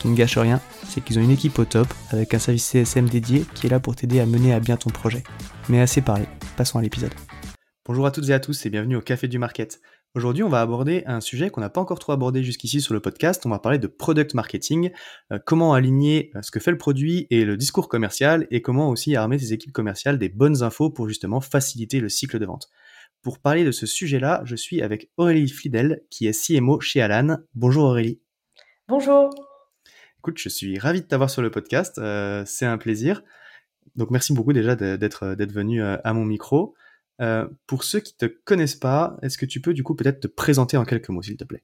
Qui ne gâche rien, c'est qu'ils ont une équipe au top avec un service CSM dédié qui est là pour t'aider à mener à bien ton projet. Mais assez parlé, passons à l'épisode. Bonjour à toutes et à tous et bienvenue au Café du Market. Aujourd'hui, on va aborder un sujet qu'on n'a pas encore trop abordé jusqu'ici sur le podcast. On va parler de product marketing, euh, comment aligner euh, ce que fait le produit et le discours commercial, et comment aussi armer ses équipes commerciales des bonnes infos pour justement faciliter le cycle de vente. Pour parler de ce sujet-là, je suis avec Aurélie Fidel, qui est CMO chez Alan. Bonjour Aurélie. Bonjour. Écoute, je suis ravi de t'avoir sur le podcast. Euh, c'est un plaisir. Donc merci beaucoup déjà d'être d'être venu à mon micro. Euh, pour ceux qui te connaissent pas, est-ce que tu peux du coup peut-être te présenter en quelques mots, s'il te plaît?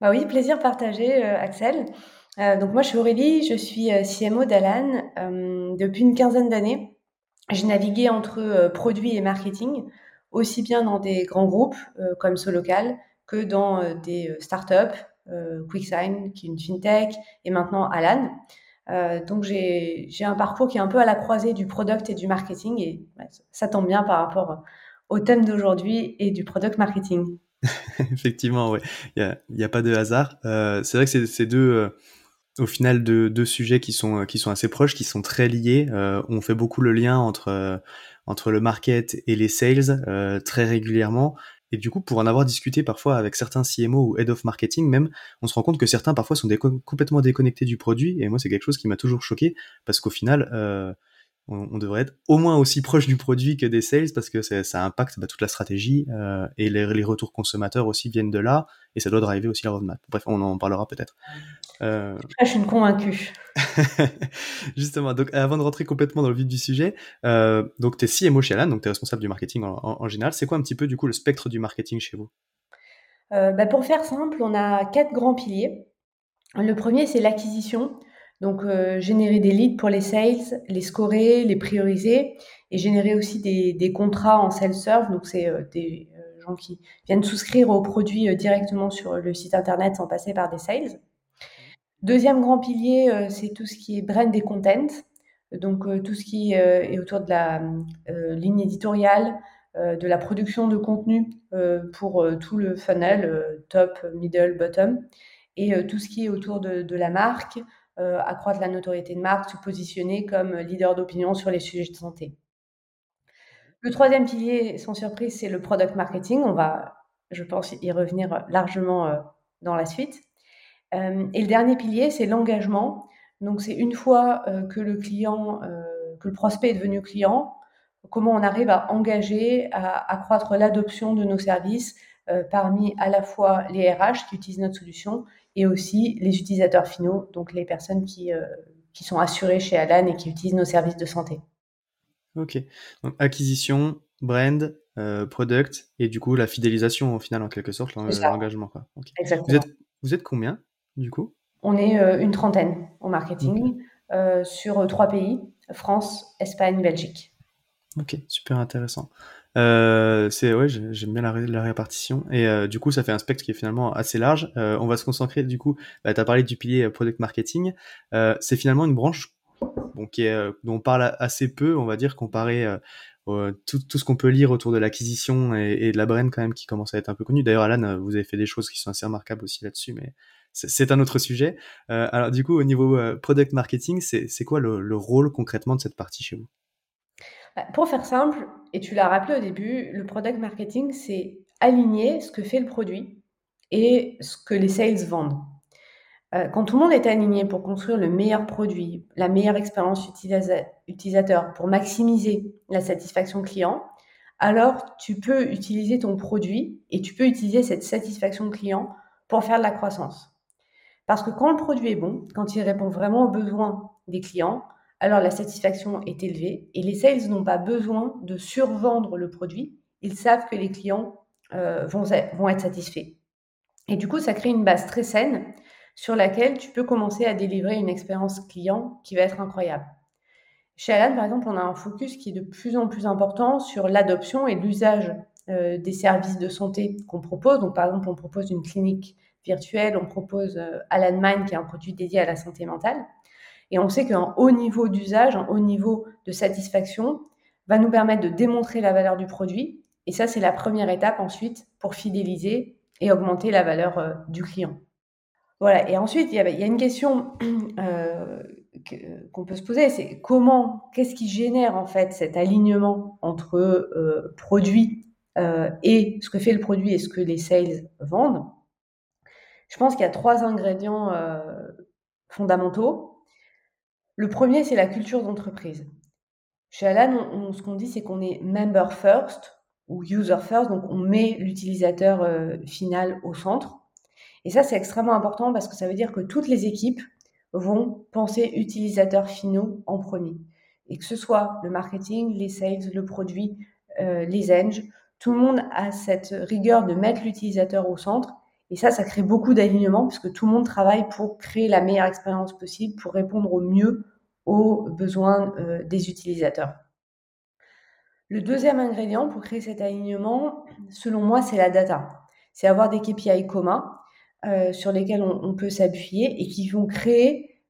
Bah oui, plaisir partagé, euh, Axel. Euh, donc moi, je suis Aurélie, je suis CMO d'Alan depuis une quinzaine d'années. J'ai navigué entre produits et marketing, aussi bien dans des grands groupes comme Solocal que dans des startups, QuickSign, qui est une fintech, et maintenant Alan. Euh, donc j'ai un parcours qui est un peu à la croisée du product et du marketing et ça tombe bien par rapport au thème d'aujourd'hui et du product marketing. Effectivement, oui. Il n'y a, pas de hasard. Euh, c'est vrai que c'est deux, euh, au final, deux, deux, sujets qui sont, qui sont assez proches, qui sont très liés. Euh, on fait beaucoup le lien entre, entre le market et les sales très régulièrement. Et du coup, pour en avoir discuté parfois avec certains CMO ou head of marketing même, on se rend compte que certains parfois sont complètement déconnectés du produit. Et moi, c'est quelque chose qui m'a toujours choqué parce qu'au final, euh, on, devrait être au moins aussi proche du produit que des sales parce que ça impacte bah, toute la stratégie euh, et les, les, retours consommateurs aussi viennent de là et ça doit driver aussi la roadmap. Bref, on en parlera peut-être. Euh... Je suis convaincue. Justement, donc avant de rentrer complètement dans le vif du sujet, euh, donc tu es CMO chez Alan, donc tu es responsable du marketing en, en, général. C'est quoi un petit peu du coup le spectre du marketing chez vous? Euh, bah, Pour faire simple, on a quatre grands piliers. Le premier, c'est l'acquisition. Donc, euh, générer des leads pour les sales, les scorer, les prioriser et générer aussi des, contrats en self-serve. Donc, c'est euh, des euh, gens qui viennent souscrire aux produits directement sur le site internet sans passer par des sales. Deuxième grand pilier, c'est tout ce qui est brand et content. Donc, tout ce qui est autour de la ligne éditoriale, de la production de contenu pour tout le funnel, top, middle, bottom, et tout ce qui est autour de, la marque, accroître la notoriété de marque, se positionner comme leader d'opinion sur les sujets de santé. Le troisième pilier, sans surprise, c'est le product marketing. On va, je pense, y revenir largement euh, dans la suite. Euh, et le dernier pilier, c'est l'engagement. Donc, c'est une fois que le client, que le prospect est devenu client, comment on arrive à engager, à accroître l'adoption de nos services parmi à la fois les RH qui utilisent notre solution et aussi les utilisateurs finaux, donc les personnes qui, euh, qui sont assurées chez Alan et qui utilisent nos services de santé. Ok. Donc acquisition, brand, euh, product et du coup la fidélisation au final en quelque sorte, l'engagement. Exactement. Vous êtes, vous êtes combien du coup? On est euh, une trentaine au marketing sur trois pays, France, Espagne, Belgique. Ok, super intéressant. Euh, c'est ouais, j'aime bien la, répartition et euh, du coup ça fait un spectre qui est finalement assez large. Euh, on va se concentrer du coup. Bah, as parlé du pilier product marketing. c'est finalement une branche bon, qui est, dont on parle assez peu, on va dire comparé tout, tout, ce qu'on peut lire autour de l'acquisition et, de la brand quand même qui commence à être un peu connu. D'ailleurs, Alan, vous avez fait des choses qui sont assez remarquables aussi là-dessus, mais c'est un autre sujet. Euh, alors du coup, au niveau euh, product marketing, c'est quoi le, le, rôle concrètement de cette partie chez vous? Pour faire simple, et tu l'as rappelé au début, le product marketing, c'est aligner ce que fait le produit et ce que les sales vendent. Euh, quand tout le monde est aligné pour construire le meilleur produit, la meilleure expérience utilisateur, pour maximiser la satisfaction client, alors tu peux utiliser ton produit et tu peux utiliser cette satisfaction client pour faire de la croissance. Parce que quand le produit est bon, quand il répond vraiment aux besoins des clients, alors la satisfaction est élevée et les sales n'ont pas besoin de survendre le produit. Ils savent que les clients euh, vont, être satisfaits. Et du coup, ça crée une base très saine sur laquelle tu peux commencer à délivrer une expérience client qui va être incroyable. Chez Alan, par exemple, on a un focus qui est de plus en plus important sur l'adoption et l'usage euh, des services de santé qu'on propose. Donc, par exemple, on propose une clinique virtuelle, on propose euh, Alan qui est un produit dédié à la santé mentale. Et on sait qu'un haut niveau d'usage, un haut niveau de satisfaction va nous permettre de démontrer la valeur du produit. Et ça, c'est la première étape ensuite pour fidéliser et augmenter la valeur euh, du client. Voilà. Et ensuite, il y a, une question euh, qu'on peut se poser, c'est comment, qu'est-ce qui génère en fait cet alignement entre euh, produit et ce que fait le produit et ce que les sales vendent? Je pense qu'il y a trois ingrédients fondamentaux. Le premier, c'est la culture d'entreprise. Chez Alan, ce qu'on dit, c'est qu'on est member first ou user first, donc on met l'utilisateur final au centre. Et ça, c'est extrêmement important parce que ça veut dire que toutes les équipes vont penser utilisateurs finaux en premier. Et que ce soit le marketing, les sales, le produit, euh, les eng, tout le monde a cette rigueur de mettre l'utilisateur au centre. Et ça, ça crée beaucoup d'alignement puisque tout le monde travaille pour créer la meilleure expérience possible, pour répondre au mieux aux besoins euh, des utilisateurs. Le deuxième ingrédient pour créer cet alignement, selon moi, c'est la data. C'est avoir des KPI communs euh, sur lesquels on, peut s'appuyer et qui vont créer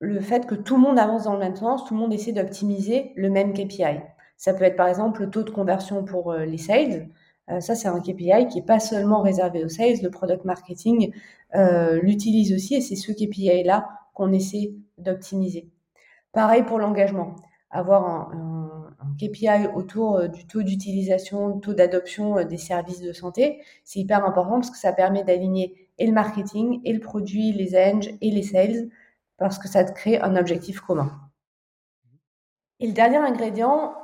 le fait que tout le monde avance dans le même sens, tout le monde essaie d'optimiser le même KPI. Ça peut être par exemple le taux de conversion pour euh, les sales. Euh, ça, c'est un KPI qui n'est pas seulement réservé aux sales. Le product marketing l'utilise aussi et c'est ce KPI-là qu'on essaie d'optimiser. Pareil pour l'engagement. Avoir un, KPI autour du taux d'utilisation, taux d'adoption des services de santé, c'est hyper important parce que ça permet d'aligner et le marketing, et le produit, les eng et les sales, parce que ça te crée un objectif commun. Et le dernier ingrédient,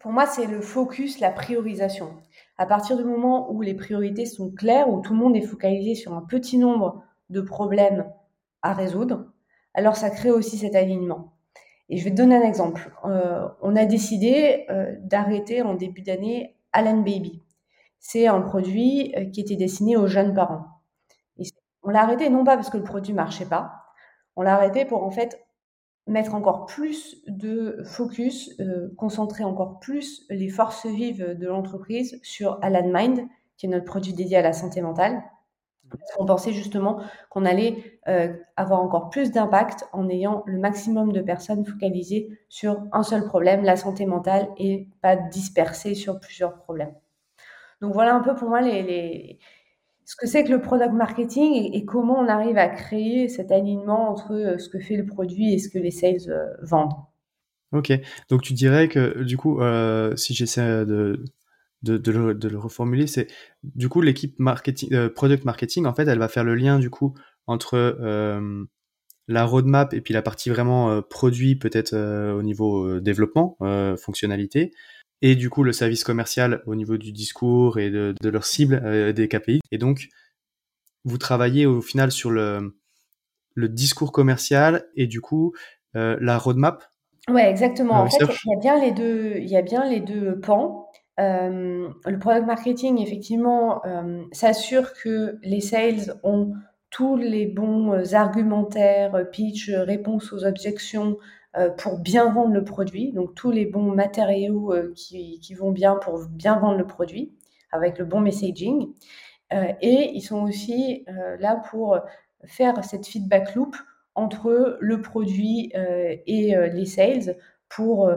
pour moi, c'est le focus, la priorisation. À partir du moment où les priorités sont claires, où tout le monde est focalisé sur un petit nombre de problèmes à résoudre, alors ça crée aussi cet alignement. Et je vais te donner un exemple. Euh, on a décidé euh, d'arrêter en début d'année Alan Baby. C'est un produit euh, qui était destiné aux jeunes parents. On l'a arrêté non pas parce que le produit marchait pas, on l'a arrêté pour en fait mettre encore plus de focus, euh, concentrer encore plus les forces vives de l'entreprise sur Alan Mind, qui est notre produit dédié à la santé mentale. On pensait justement qu'on allait euh, avoir encore plus d'impact en ayant le maximum de personnes focalisées sur un seul problème, la santé mentale, et pas dispersées sur plusieurs problèmes. Donc voilà un peu pour moi les, ce que c'est que le product marketing et, comment on arrive à créer cet alignement entre euh, ce que fait le produit et ce que les sales euh, vendent. Ok, donc tu dirais que du coup, euh, si j'essaie de, le, reformuler, c'est du coup l'équipe marketing, product marketing, en fait, elle va faire le lien du coup entre la roadmap et puis la partie vraiment produit, peut-être au niveau développement, fonctionnalité, et du coup le service commercial au niveau du discours et de, de leur cible euh, des KPI. Et donc, vous travaillez au final sur le, le discours commercial et du coup euh, la roadmap. Ouais, exactement. En fait, il y a bien les deux, il y a bien les deux pans. Euh, le product marketing, effectivement, euh, s'assure que les sales ont tous les bons euh, argumentaires, pitch, réponses aux objections, euh, pour bien vendre le produit, donc tous les bons matériaux euh, qui, vont bien pour bien vendre le produit, avec le bon messaging. Euh, et ils sont aussi là pour faire cette feedback loop entre le produit et les sales pour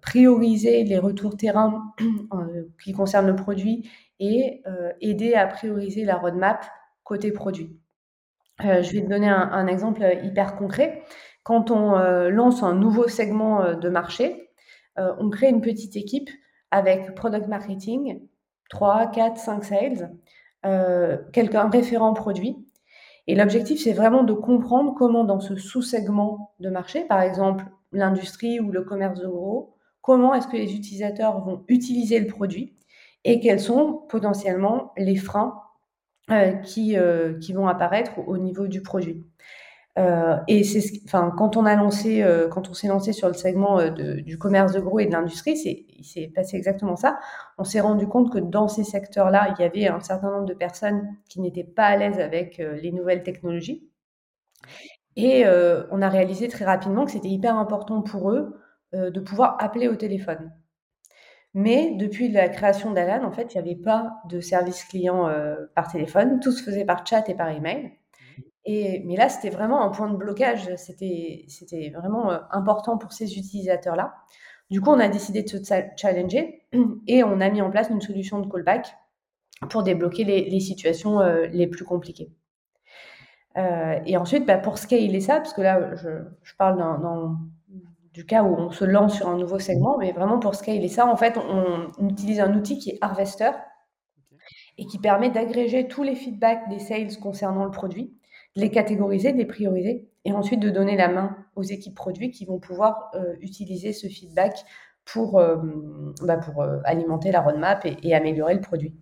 prioriser les retours terrain qui concernent le produit et aider à prioriser la roadmap côté produit. je vais te donner un, exemple hyper concret. Quand on lance un nouveau segment de marché, on crée une petite équipe avec product marketing, 3, 4, 5 sales, euh, quelqu'un référent produit. Et l'objectif, c'est vraiment de comprendre comment dans ce sous-segment de marché, par exemple l'industrie ou le commerce de gros, comment est-ce que les utilisateurs vont utiliser le produit et quels sont potentiellement les freins euh, euh, qui vont apparaître au niveau du produit. Euh, et c'est, enfin, quand on a lancé, euh, quand on s'est lancé sur le segment euh, du commerce de gros et de l'industrie, c'est, il s'est passé exactement ça. On s'est rendu compte que dans ces secteurs-là, il y avait un certain nombre de personnes qui n'étaient pas à l'aise avec les nouvelles technologies. Et on a réalisé très rapidement que c'était hyper important pour eux de pouvoir appeler au téléphone. Mais depuis la création d'Alan, en fait, il n'y avait pas de service client par téléphone. Tout se faisait par chat et par email mais là, c'était vraiment un point de blocage. C'était, c'était vraiment euh, important pour ces utilisateurs-là. Du coup, on a décidé de se challenger et on a mis en place une solution de callback pour débloquer les, situations euh, les plus compliquées. Euh, et ensuite, bah, pour scaler ça, parce que là, je, parle du cas où on se lance sur un nouveau segment, mais vraiment pour scaler ça, en fait, on, on utilise un outil qui est Harvester et qui permet d'agréger tous les feedbacks des sales concernant le produit les catégoriser, les prioriser, et ensuite de donner la main aux équipes produits qui vont pouvoir euh, utiliser ce feedback pour, euh, bah, pour euh, alimenter la roadmap et, améliorer le produit.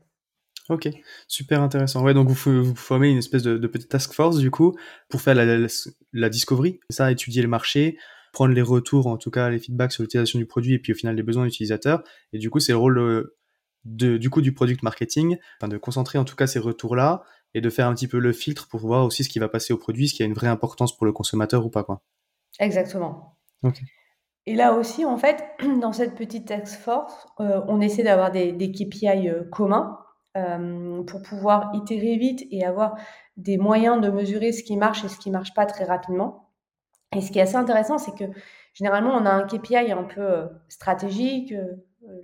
Ok, super intéressant. Ouais, donc vous, formez une espèce de, petite task force du coup pour faire la, la, discovery, ça, étudier le marché, prendre les retours, en tout cas les feedbacks sur l'utilisation du produit et puis au final les besoins utilisateurs. Et du coup, c'est le rôle de, du coup du product marketing, de concentrer en tout cas ces retours-là et de faire un petit peu le filtre pour voir aussi ce qui va passer au produit, ce qui a une vraie importance pour le consommateur ou pas. Quoi. Exactement. Et là aussi, en fait, dans cette petite task force, euh, on essaie d'avoir des, des, KPI euh, communs euh, pour pouvoir itérer vite et avoir des moyens de mesurer ce qui marche et ce qui marche pas très rapidement. Et ce qui est assez intéressant, c'est que généralement, on a un KPI un peu stratégique,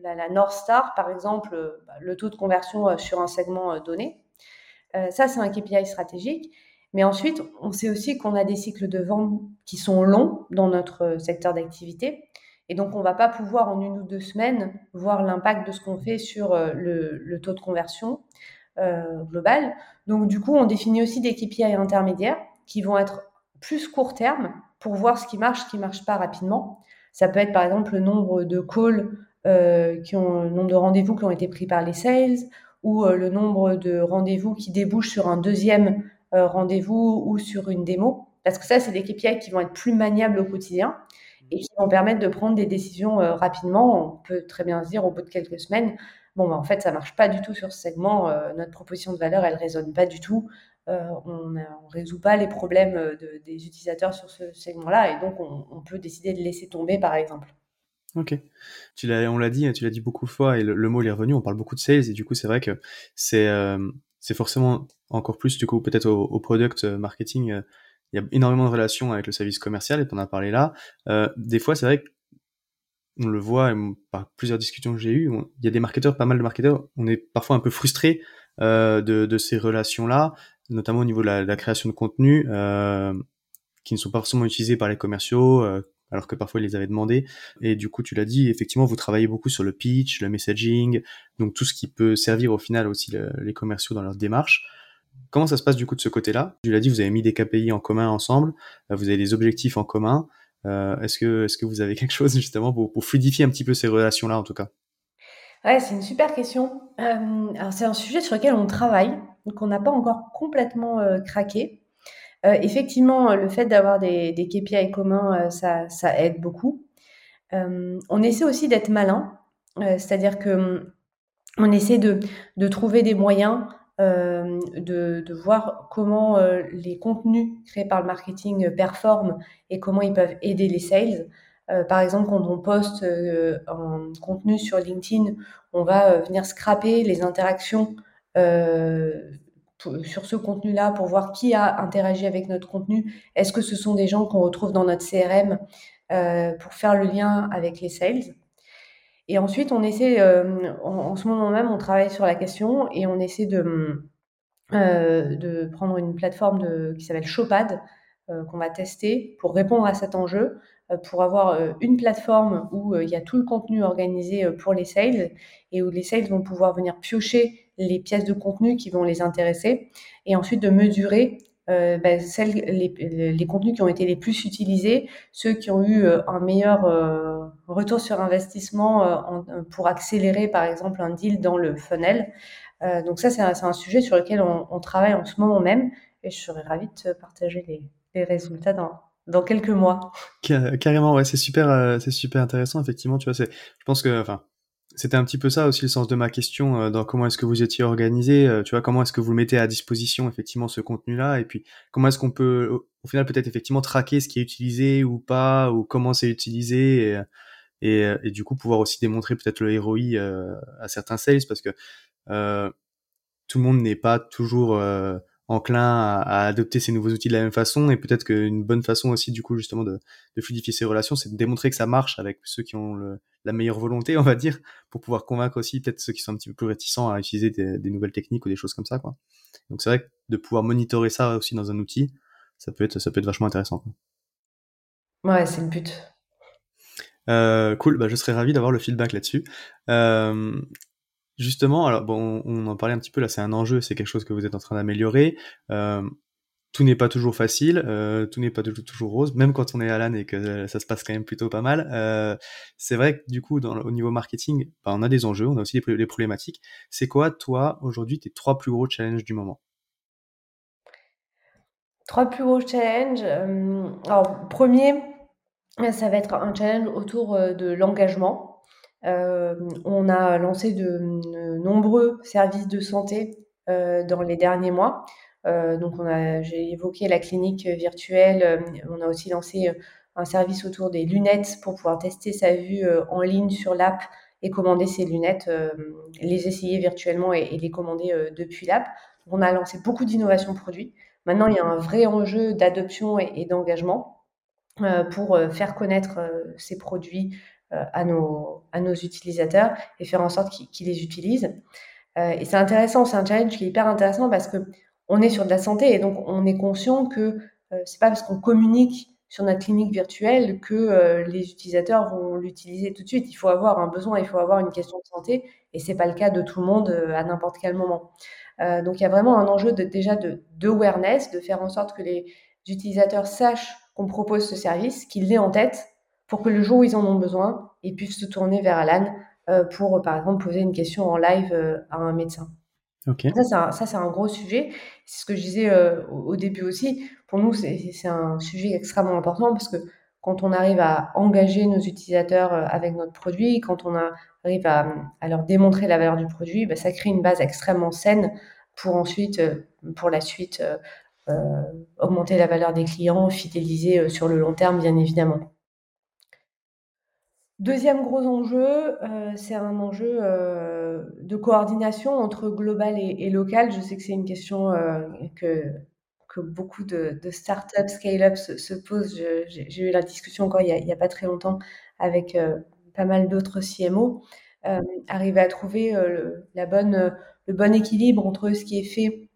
la, la, North Star, par exemple, bah, le taux de conversion sur un segment donné. Euh, ça, c'est un KPI stratégique. Mais ensuite, on sait aussi qu'on a des cycles de vente qui sont longs dans notre euh, secteur d'activité. Et donc, on ne va pas pouvoir en une ou deux semaines voir l'impact de ce qu'on fait sur euh, le, taux de conversion global. Donc, du coup, on définit aussi des KPI intermédiaires qui vont être plus court terme pour voir ce qui marche, ce qui ne marche pas rapidement. Ça peut être par exemple le nombre de calls, qui ont, le nombre de rendez-vous qui ont été pris par les sales, ou euh, le nombre de rendez-vous qui débouchent sur un deuxième euh, rendez-vous ou sur une démo. Parce que ça, c'est des KPI qui vont être plus maniables au quotidien et qui vont permettre de prendre des décisions euh, rapidement. On peut très bien se dire au bout de quelques semaines, bon, bah, en fait, ça marche pas du tout sur ce segment, notre proposition de valeur, elle résonne pas du tout, on ne résout pas les problèmes des utilisateurs sur ce segment-là, et donc on, peut décider de laisser tomber, par exemple. Ok. Tu l'as, on l'a dit, tu l'as dit beaucoup de fois et le, mot est revenu. On parle beaucoup de sales et du coup, c'est vrai que c'est, euh, c'est forcément encore plus du coup peut-être au, product euh, marketing. Euh, il y a énormément de relations avec le service commercial et on a parlé là. des fois, c'est vrai qu'on le voit par plusieurs discussions que j'ai eues. Il y a des marketeurs, pas mal de marketeurs. On est parfois un peu frustré de, de, ces relations-là, notamment au niveau de la, de la création de contenu qui ne sont pas forcément utilisés par les commerciaux alors que parfois ils les avaient demandé. Et du coup, tu l'as dit, effectivement, vous travaillez beaucoup sur le pitch, le messaging, donc tout ce qui peut servir au final aussi les commerciaux dans leur démarche. Comment ça se passe du coup de ce côté-là? Tu l'as dit, vous avez mis des KPI en commun ensemble, euh, vous avez des objectifs en commun. Euh, est-ce que est-ce que vous avez quelque chose justement pour, fluidifier un petit peu ces relations-là en tout cas? Ouais, c'est une super question. Euh, alors c'est un sujet sur lequel on travaille, qu'on n'a pas encore complètement craqué. Euh, effectivement, le fait d'avoir des, KPI communs, euh, ça, aide beaucoup. Euh, on essaie aussi d'être malin, c'est-à-dire que on essaie de, trouver des moyens de, voir comment les contenus créés par le marketing performent et comment ils peuvent aider les sales. par exemple, quand on poste un contenu sur LinkedIn, on va venir scraper les interactions sur ce contenu-là pour voir qui a interagi avec notre contenu. Est-ce que ce sont des gens qu'on retrouve dans notre CRM pour faire le lien avec les sales? Et ensuite, on essaie, en, ce moment même, on travaille sur la question et on essaie de, de prendre une plateforme qui s'appelle Showpad, qu'on va tester pour répondre à cet enjeu. Euh, pour avoir euh, une plateforme où euh, il y a tout le contenu organisé pour les sales et où les sales vont pouvoir venir piocher les pièces de contenu qui vont les intéresser et ensuite de mesurer bah, celles, les, contenus qui ont été les plus utilisés, ceux qui ont eu un meilleur retour sur investissement pour accélérer par exemple un deal dans le funnel. donc ça, c'est un, sujet sur lequel on, travaille en ce moment même et je serais ravie de partager les, les résultats dans, dans quelques mois. Carrément, ouais, c'est super, euh, c'est super intéressant, effectivement. Tu vois, c'est, je pense que, enfin, c'était un petit peu ça aussi le sens de ma question euh, dans comment est-ce que vous étiez organisé. Euh, tu vois, comment est-ce que vous mettez à disposition effectivement ce contenu-là, et puis comment est-ce qu'on peut, au, final, peut-être effectivement traquer ce qui est utilisé ou pas, ou comment c'est utilisé, et, et, et, du coup pouvoir aussi démontrer peut-être le ROI à certains sales, parce que tout le monde n'est pas toujours enclin à, adopter ces nouveaux outils de la même façon. Et peut-être qu'une bonne façon aussi du coup justement de, fluidifier ces relations c'est de démontrer que ça marche avec ceux qui ont la meilleure volonté on va dire pour pouvoir convaincre aussi peut-être ceux qui sont un petit peu plus réticents à utiliser des, nouvelles techniques ou des choses comme ça quoi. Donc c'est vrai que de pouvoir monitorer ça aussi dans un outil ça peut être ça peut être vachement intéressant ouais c'est le but. Euh, cool, bah, je serais ravi d'avoir le feedback là-dessus. Euh, Justement, alors bon, on en parlait un petit peu là, c'est un enjeu, c'est quelque chose que vous êtes en train d'améliorer. Euh, tout n'est pas toujours facile, euh, tout n'est pas toujours, rose, même quand on est à et que ça se passe quand même plutôt pas mal. Euh, c'est vrai que du coup, au niveau marketing, bah, on a des enjeux, on a aussi des, problématiques. C'est quoi, toi, aujourd'hui, tes trois plus gros challenges du moment? Trois plus gros challenges. alors, premier, ça va être un challenge autour de l'engagement. Euh, on a lancé de, nombreux services de santé euh, dans les derniers mois. Euh, donc, j'ai évoqué la clinique virtuelle. on a aussi lancé un service autour des lunettes pour pouvoir tester sa vue en ligne sur l'app et commander ses lunettes, les essayer virtuellement et, les commander depuis l'app. On a lancé beaucoup d'innovations produits. Maintenant, il y a un vrai enjeu d'adoption et, d'engagement pour faire connaître ces produits à, nos, à nos utilisateurs et faire en sorte qu'ils les utilisent. Euh, et c'est intéressant, c'est un challenge qui est hyper intéressant parce que on est sur de la santé et donc on est conscient que euh, c'est pas parce qu'on communique sur notre clinique virtuelle que les utilisateurs vont l'utiliser tout de suite. Il faut avoir un besoin, il faut avoir une question de santé, et c'est pas le cas de tout le monde à n'importe quel moment. donc il y a vraiment un enjeu de, déjà de, de awareness, de faire en sorte que les utilisateurs sachent qu'on propose ce service, qu'ils l'aient en tête, pour que le jour où ils en ont besoin, ils puissent se tourner vers Alan euh, pour, par exemple, poser une question en live euh, à un médecin. Ça, c'est un, gros sujet. C'est ce que je disais euh, au, début aussi. Pour nous, c'est un sujet extrêmement important parce que quand on arrive à engager nos utilisateurs avec notre produit, quand on arrive à, leur démontrer la valeur du produit, bah, ça crée une base extrêmement saine pour ensuite, pour la suite, augmenter la valeur des clients, fidéliser sur le long terme, bien évidemment. Deuxième gros enjeu, euh, c'est un enjeu euh, de coordination entre global et, local. Je sais que c'est une question euh, que, que beaucoup de, startups, scale-up se, posent. J'ai eu la discussion encore il n'y a, pas très longtemps avec pas mal d'autres CMO. arriver à trouver le, le bon équilibre entre ce qui est fait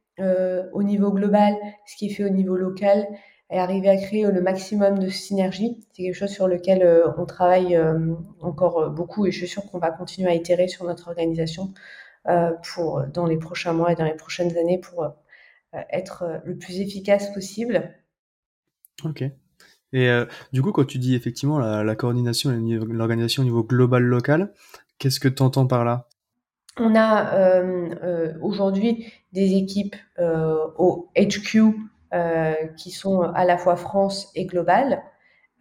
au niveau global, ce qui est fait au niveau local et arriver à créer le maximum de synergie. C'est quelque chose sur lequel euh, on travaille euh, encore euh, beaucoup et je suis sûre qu'on va continuer à itérer sur notre organisation pour, dans les prochains mois et dans les prochaines années pour être le plus efficace possible. Ok. Et du coup, quand tu dis effectivement la, coordination et l'organisation au niveau global local, qu'est-ce que tu entends par là? On a aujourd'hui des équipes au HQ euh, qui sont à la fois France et globale.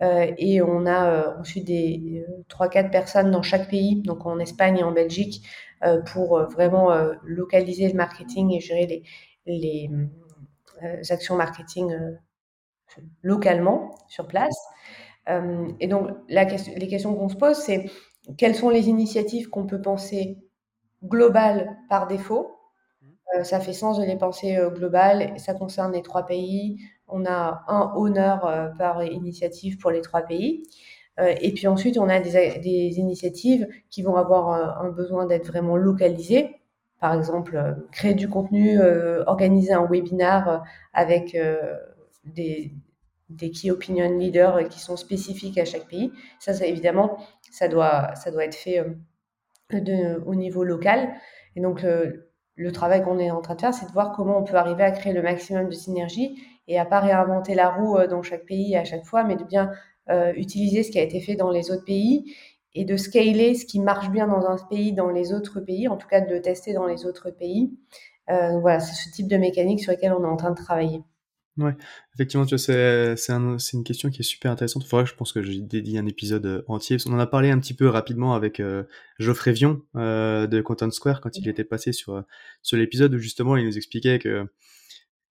Euh, et on a euh, ensuite des 3-4 personnes dans chaque pays, donc en Espagne et en Belgique, pour vraiment localiser le marketing et gérer les, les actions marketing localement sur place. et donc, la les questions qu'on se pose, c'est quelles sont les initiatives qu'on peut penser globales par défaut euh, ça fait sens de les penser euh, globales. Ça concerne les trois pays. On a un honneur euh, par initiative pour les trois pays. et puis ensuite, on a des, initiatives qui vont avoir un besoin d'être vraiment localisées. Par exemple, créer du contenu, organiser un webinar avec des, key opinion leaders qui sont spécifiques à chaque pays. Ça, évidemment, ça doit, être fait au niveau local. Et donc, travail qu'on est en train de faire, c'est de voir comment on peut arriver à créer le maximum de synergie et à pas réinventer la roue euh, dans chaque pays à chaque fois, mais de bien euh, utiliser ce qui a été fait dans les autres pays et de scaler ce qui marche bien dans un pays dans les autres pays, en tout cas de le tester dans les autres pays. Euh, voilà, c'est ce type de mécanique sur lequel on est en train de travailler. Ouais, effectivement, tu vois, c'est, c'est, un, c'est une question qui est super intéressante. Faudrait que je pense que j'ai dédié un épisode euh, entier. On en a parlé un petit peu rapidement avec euh, Geoffrey Vion euh, de Content Square quand il était passé sur, sur l'épisode où justement il nous expliquait que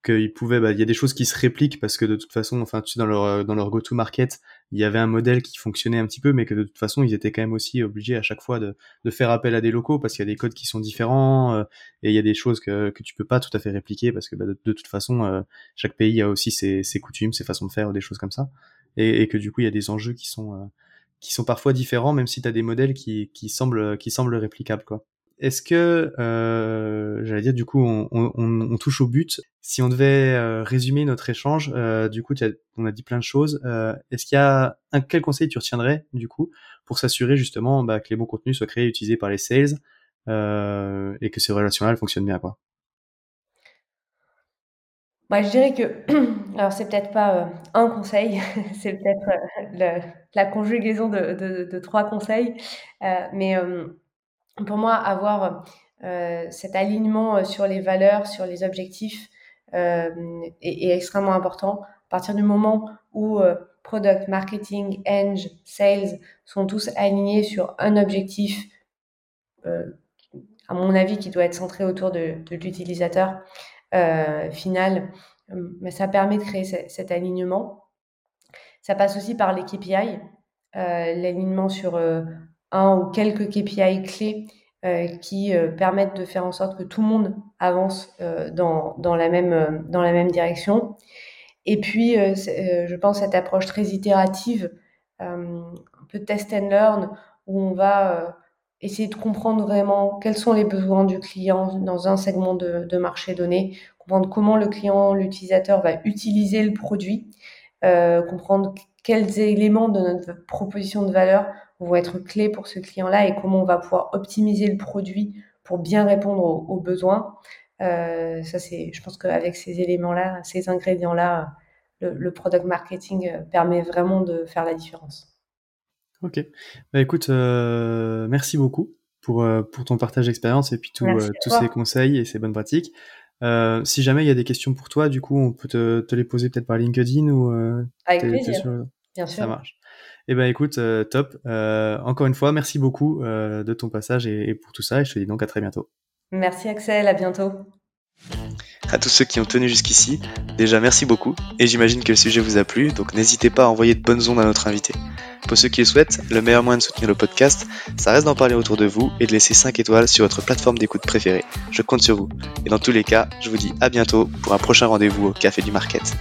qu'ils pouvaient, bah, il y a des choses qui se répliquent parce que de toute façon, enfin, tu sais, dans leur euh, dans leur go-to-market, il y avait un modèle qui fonctionnait un petit peu, mais que de toute façon, ils étaient quand même aussi obligés à chaque fois de, de faire appel à des locaux parce qu'il y a des codes qui sont différents euh, et il y a des choses que que tu peux pas tout à fait répliquer parce que bah, de, toute façon, euh, chaque pays a aussi ses, ses coutumes, ses façons de faire, des choses comme ça, et, et que du coup, il y a des enjeux qui sont qui sont parfois différents, même si tu as des modèles qui qui semblent qui semblent réplicables, quoi. Est-ce que, euh, j'allais dire, du coup, on, touche au but. Si on devait euh, résumer notre échange, euh, du coup, on a dit plein de choses. Est-ce qu'il y a un quel conseil tu retiendrais, du coup, pour s'assurer justement bah, que les bons contenus soient créés et utilisés par les sales et que ces relations-là fonctionnent bien, quoi? Moi, je dirais que, alors c'est peut-être pas un conseil, c'est peut-être la conjugaison de, trois conseils, mais pour moi, avoir euh, cet alignement euh, sur les valeurs, sur les objectifs euh, est, extrêmement important. À partir du moment où product, marketing, eng, sales sont tous alignés sur un objectif, à mon avis, qui doit être centré autour de, l'utilisateur final, ça permet de créer cet alignement. Ça passe aussi par les KPI, l'alignement sur un ou quelques KPI clés euh, qui euh, permettent de faire en sorte que tout le monde avance euh, dans, dans, la même, dans la même direction. Et puis, je pense cette approche très itérative, un peu test and learn, où on va essayer de comprendre vraiment quels sont les besoins du client dans un segment de, marché donné, comprendre comment le client, l'utilisateur va utiliser le produit, euh, comprendre quels éléments de notre proposition de valeur vont être clés pour ce client-là et comment on va pouvoir optimiser le produit pour bien répondre aux, besoins. Euh, ça, c'est, je pense qu'avec ces éléments-là, ces ingrédients-là, le, product marketing euh, permet vraiment de faire la différence. Ok. Bah, écoute, euh, merci beaucoup pour, pour ton partage d'expérience et puis tout, euh, tous ces conseils et ces bonnes pratiques. Si jamais il y a des questions pour toi, du coup, on peut te, te les poser peut-être par LinkedIn ou. Avec plaisir. Bien sûr. Ça marche. Eh ben écoute, euh, top. Euh, encore une fois, merci beaucoup euh, de ton passage et, pour tout ça. Et je te dis donc à très bientôt. Merci Axel, à bientôt. À tous ceux qui ont tenu jusqu'ici, déjà merci beaucoup, et j'imagine que le sujet vous a plu, donc n'hésitez pas à envoyer de bonnes ondes à notre invité. Pour ceux qui le souhaitent, le meilleur moyen de soutenir le podcast, ça reste d'en parler autour de vous et de laisser 5 étoiles sur votre plateforme d'écoute préférée. Je compte sur vous. Et dans tous les cas, je vous dis à bientôt pour un prochain rendez-vous au Café du Market.